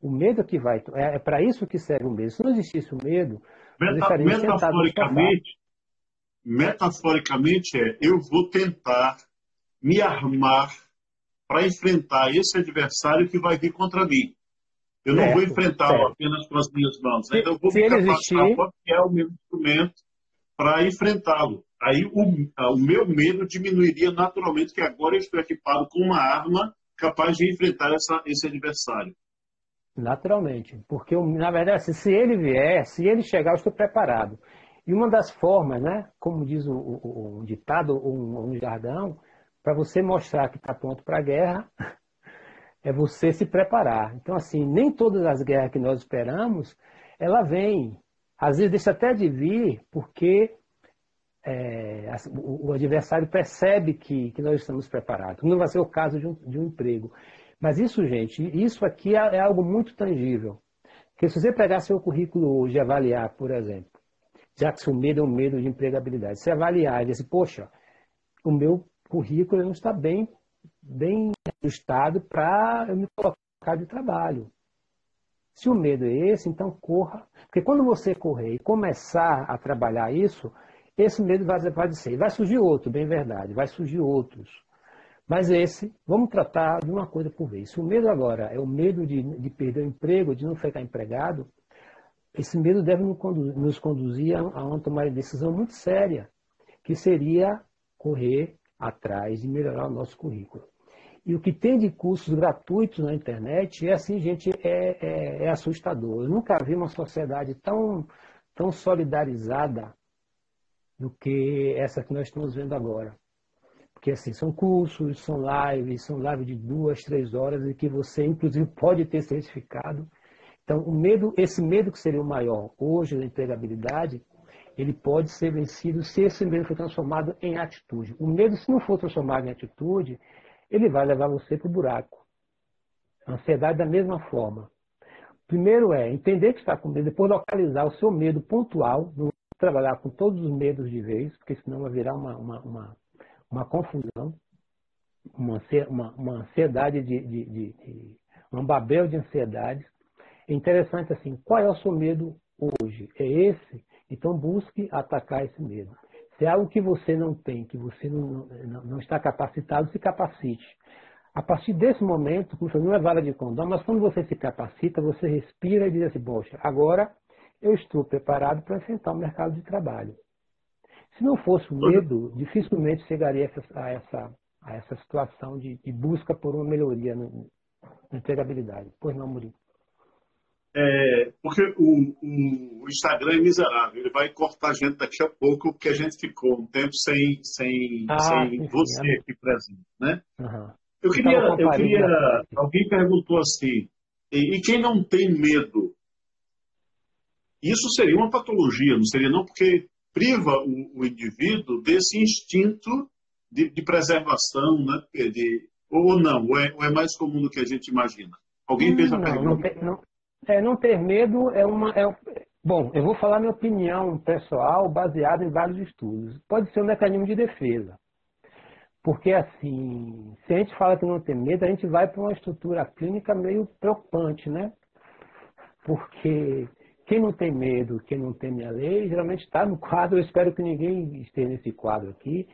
O medo que vai. É, é para isso que serve o medo. Se não existisse o medo, Meta, metaforicamente, metaforicamente é eu vou tentar me armar para enfrentar esse adversário que vai vir contra mim. Eu não certo, vou enfrentá-lo apenas com as minhas mãos. Né? Então, eu vou me capacitar existir... é o meu instrumento para enfrentá-lo. Aí o, o meu medo diminuiria naturalmente, que agora eu estou equipado com uma arma capaz de enfrentar essa, esse adversário. Naturalmente, porque na verdade, se ele vier, se ele chegar, eu estou preparado. E uma das formas, né, como diz o, o, o ditado, um, um jargão, para você mostrar que está pronto para a guerra, é você se preparar. Então, assim, nem todas as guerras que nós esperamos, ela vem. Às vezes deixa até de vir, porque é, o, adversário percebe que, que nós estamos preparados. Não vai ser o caso de um, de um emprego. Mas isso, gente, isso aqui é, é algo muito tangível. Porque se você pegar seu currículo hoje e avaliar, por exemplo, já que seu medo é um medo de empregabilidade, você avaliar e dizer assim, poxa, o meu currículo não está bem, bem ajustado para eu me colocar de trabalho. Se o medo é esse, então corra. Porque quando você correr e começar a trabalhar isso, esse medo vai desaparecer. Vai surgir outro, bem verdade, vai surgir outros. Mas esse, vamos tratar de uma coisa por vez. Se o medo agora é o medo de, de perder o emprego, de não ficar empregado, esse medo deve nos conduzir a uma tomada de decisão muito séria, que seria correr atrás de melhorar o nosso currículo. E o que tem de cursos gratuitos na internet é assim, gente, é, é, é assustador. Eu nunca vi uma sociedade tão, tão solidarizada do que essa que nós estamos vendo agora. Porque assim, são cursos, são lives, são lives de duas, três horas e que você, inclusive, pode ter certificado. Então, o medo, esse medo que seria o maior hoje da empregabilidade, ele pode ser vencido se esse medo for transformado em atitude. O medo, se não for transformado em atitude, ele vai levar você para o buraco. A ansiedade da mesma forma. Primeiro é entender que está com medo, depois localizar o seu medo pontual, não trabalhar com todos os medos de vez, porque senão vai virar uma, uma, uma, uma confusão, uma, uma, uma ansiedade de, de, de, de, um babel de ansiedades. É interessante assim, qual é o seu medo hoje? É esse? Então busque atacar esse medo. Se é algo que você não tem, que você não, não, não está capacitado, se capacite. A partir desse momento, não é vara de condão, mas quando você se capacita, você respira e diz assim, poxa, agora eu estou preparado para enfrentar o mercado de trabalho. Se não fosse o medo, dificilmente chegaria a essa, a essa situação de, de busca por uma melhoria na empregabilidade. Pois não, Murilo? É, porque o, o, Instagram é miserável, ele vai cortar a gente daqui a pouco, porque a gente ficou um tempo sem, sem, ah, sem você é. aqui presente, né? Uhum. Eu queria, eu queria alguém perguntou assim, e, e, quem não tem medo? Isso seria uma patologia, não seria não? Porque priva o, o indivíduo desse instinto de, de preservação, né? De, ou não, ou é, ou é, mais comum do que a gente imagina? Alguém fez a pergunta? Não, tem, não, é, não ter medo é uma. É, bom, eu vou falar minha opinião pessoal baseada em vários estudos. Pode ser um mecanismo de defesa. Porque, assim, se a gente fala que não tem medo, a gente vai para uma estrutura clínica meio preocupante, né? Porque quem não tem medo, quem não teme a lei, geralmente está no quadro, eu espero que ninguém esteja nesse quadro aqui,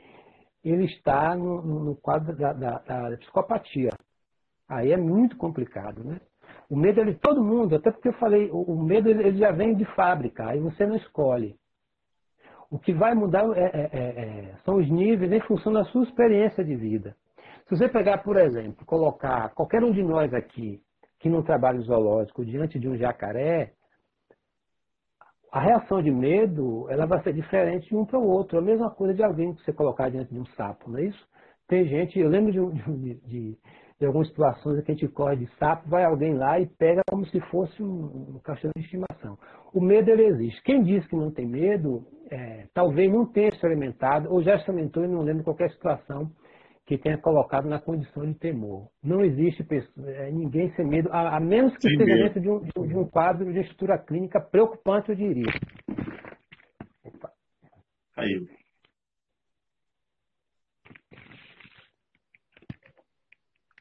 ele está no, no quadro da, da, da psicopatia. Aí é muito complicado, né? O medo é de todo mundo, até porque eu falei, o medo ele já vem de fábrica, aí você não escolhe. O que vai mudar é, é, é, é, são os níveis em função da sua experiência de vida. Se você pegar, por exemplo, colocar qualquer um de nós aqui que não trabalha zoológico diante de um jacaré, a reação de medo ela vai ser diferente de um para o outro. É a mesma coisa de alguém que você colocar diante de um sapo, não é isso? Tem gente, eu lembro de, de, de, em algumas situações que a gente corre de sapo, vai alguém lá e pega como se fosse um, um cachorro de estimação. O medo ele existe. Quem diz que não tem medo, é, talvez não tenha experimentado, ou já experimentou e não lembra qualquer situação que tenha colocado na condição de temor. Não existe pessoa, é, ninguém sem medo, a, a menos que esteja dentro de um, de um, quadro de estrutura clínica preocupante, eu diria. Opa. Caiu.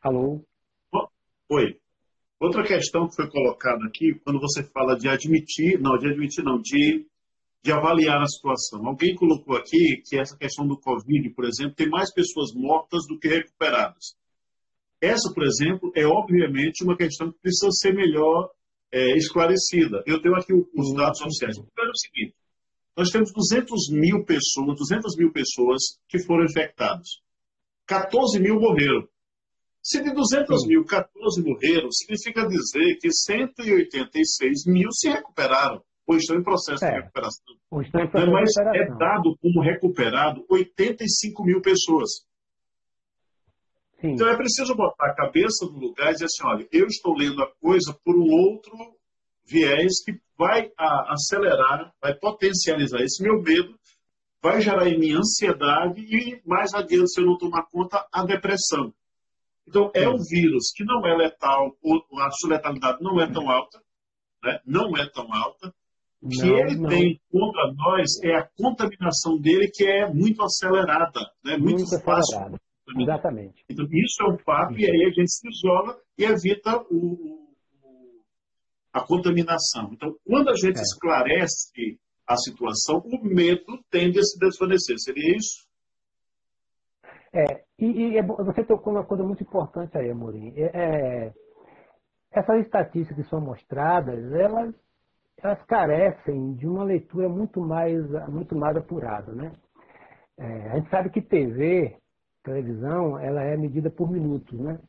Alô? Oi. Outra questão que foi colocada aqui, quando você fala de admitir, não, de admitir não, de de avaliar a situação. Alguém colocou aqui que essa questão do Covid, por exemplo, tem mais pessoas mortas do que recuperadas. Essa, por exemplo, é obviamente uma questão que precisa ser melhor é, esclarecida. Eu tenho aqui os dados oficiais. O primeiro é o seguinte: nós temos 200 mil pessoas, 200 mil pessoas que foram infectadas. 14 mil morreram. Se de 200 mil, 14 morreram, significa dizer que 186 mil se recuperaram ou estão em processo é. de recuperação. Processo Mas de recuperação. é dado como recuperado 85 mil pessoas. Sim. Então é preciso botar a cabeça no lugar e dizer assim, olha, eu estou lendo a coisa por um outro viés que vai acelerar, vai potencializar esse meu medo, vai gerar em mim ansiedade e mais adiante, se eu não tomar conta, a depressão. Então, é um vírus que não é letal, ou a sua letalidade não é tão alta, né? não é tão alta, o que não, ele não. tem contra nós é a contaminação dele que é muito acelerada, né? muito, muito fácil. Acelerada. Exatamente. Então, isso é um fato, e aí a gente se isola e evita o, o, a contaminação. Então, quando a gente é. esclarece a situação, o medo tende a se desvanecer. Seria isso? É, e, e é você tocou uma coisa muito importante aí, Amorim. É, é, essas estatísticas que são mostradas, elas elas carecem de uma leitura muito mais, muito mais apurada. Né? É, a gente sabe que TV, televisão, ela é medida por minutos. Né?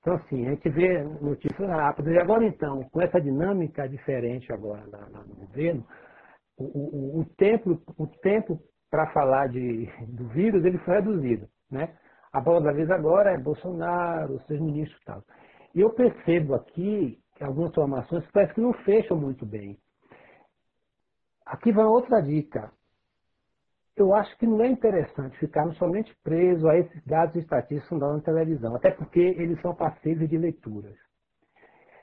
Então, assim, a gente vê notícias rápidas. E agora, então, com essa dinâmica diferente agora na, no governo, o, o, o, tempo, o tempo para falar de, do vírus ele foi reduzido. Né? A bola da vez agora é Bolsonaro, seus ministros e tal. E eu percebo aqui algumas informações que parece que não fecham muito bem. Aqui vai outra dica. Eu acho que não é interessante ficarmos somente presos a esses dados estatísticos da televisão, até porque eles são passíveis de leituras.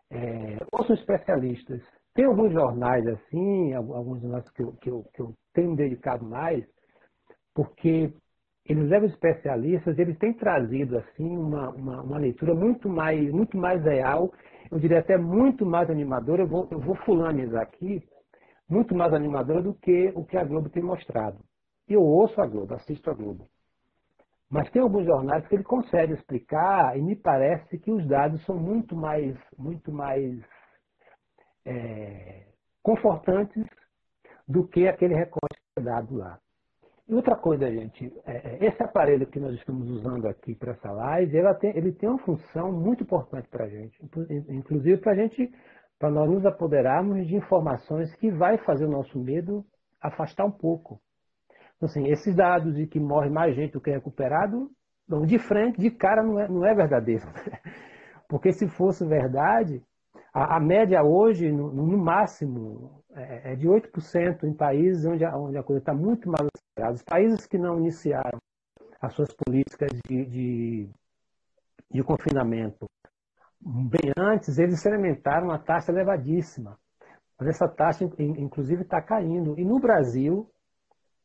É, ouçam especialistas. Tem alguns jornais assim, alguns jornais que eu, que eu, que eu tenho dedicado mais, porque eles levam especialistas, eles têm trazido assim uma, uma, uma, leitura muito mais, muito mais real, eu diria até muito mais animadora. Eu vou, eu vou fulanizar aqui, muito mais animadora do que o que a Globo tem mostrado. Eu ouço a Globo, assisto a Globo. Mas tem alguns jornais que ele consegue explicar e me parece que os dados são muito mais, muito mais é, confortantes do que aquele recorte que é dado lá. E outra coisa, gente, é, é esse aparelho que nós estamos usando aqui para essa live, tem, ele tem uma função muito importante para a gente, inclusive para a gente para nós nos apoderarmos de informações que vai fazer o nosso medo afastar um pouco. Então, assim, esses dados de que morre mais gente do que recuperado, não, de frente, de cara, não é, não é verdadeiro. Porque se fosse verdade, a, a média hoje, no, no máximo, é, é, de 8% em países onde a, onde a coisa está muito mal acelerada. Os países que não iniciaram as suas políticas de, de, de confinamento bem antes, eles experimentaram uma taxa elevadíssima. Mas essa taxa, inclusive, está caindo. E no Brasil,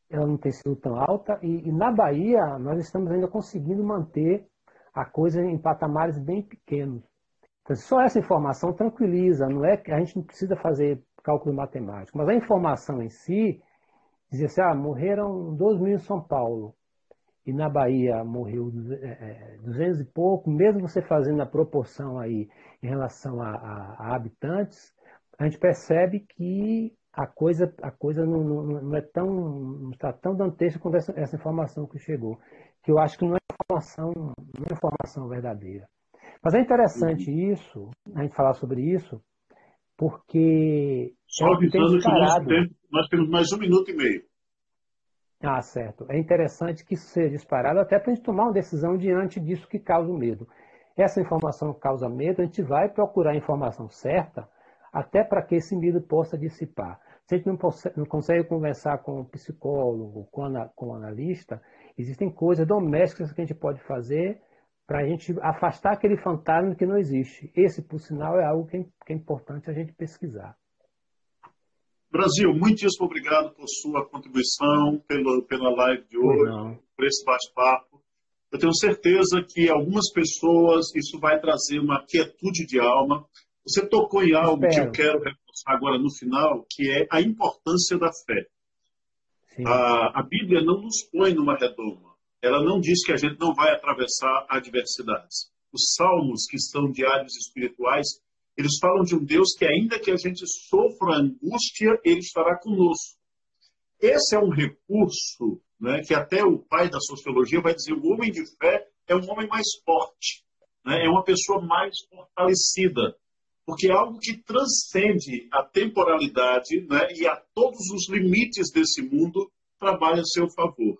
ela não tem sido tão alta. E, e, na Bahia, nós estamos ainda conseguindo manter a coisa em patamares bem pequenos. Então, só essa informação tranquiliza. Não é que a gente não precisa fazer cálculo matemático. Mas a informação em si, dizia assim, ah, morreram 2 mil em São Paulo e na Bahia morreu 200 é, é, e pouco, mesmo você fazendo a proporção aí em relação a, a, a habitantes, a gente percebe que a coisa, a coisa não, não, não é tão, não está tão dantesca quanto essa, essa, informação que chegou, que eu acho que não é informação, não é informação verdadeira. Mas é interessante uhum. isso, a gente falar sobre isso, porque só avisando que nós, tempo, nós temos mais um minuto e meio. Ah, certo. É interessante que isso seja disparado até para a gente tomar uma decisão diante disso que causa o medo. Essa informação causa medo, a gente vai procurar a informação certa até para que esse medo possa dissipar. Se a gente não, consegue, não consegue conversar com o psicólogo, com, com o analista, existem coisas domésticas que a gente pode fazer para a gente afastar aquele fantasma que não existe. Esse, por sinal, é algo que é, que é importante a gente pesquisar. Brasil, muitíssimo obrigado por sua contribuição, pela, pela live de hoje, por esse bate-papo. Eu tenho certeza que algumas pessoas isso vai trazer uma quietude de alma. Você tocou em algo Espero. que eu quero reforçar agora no final, que é a importância da fé. A, a Bíblia não nos põe numa redoma. Ela não diz que a gente não vai atravessar adversidades. Os salmos, que são diários espirituais, eles falam de um Deus que, ainda que a gente sofra angústia, ele estará conosco. Esse é um recurso né, que até o pai da sociologia vai dizer: o homem de fé é um homem mais forte, né, é uma pessoa mais fortalecida, porque é algo que transcende a temporalidade né, e a todos os limites desse mundo trabalha a seu favor.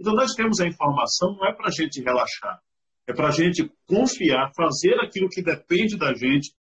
Então, nós temos a informação, não é para a gente relaxar, é para a gente confiar, fazer aquilo que depende da gente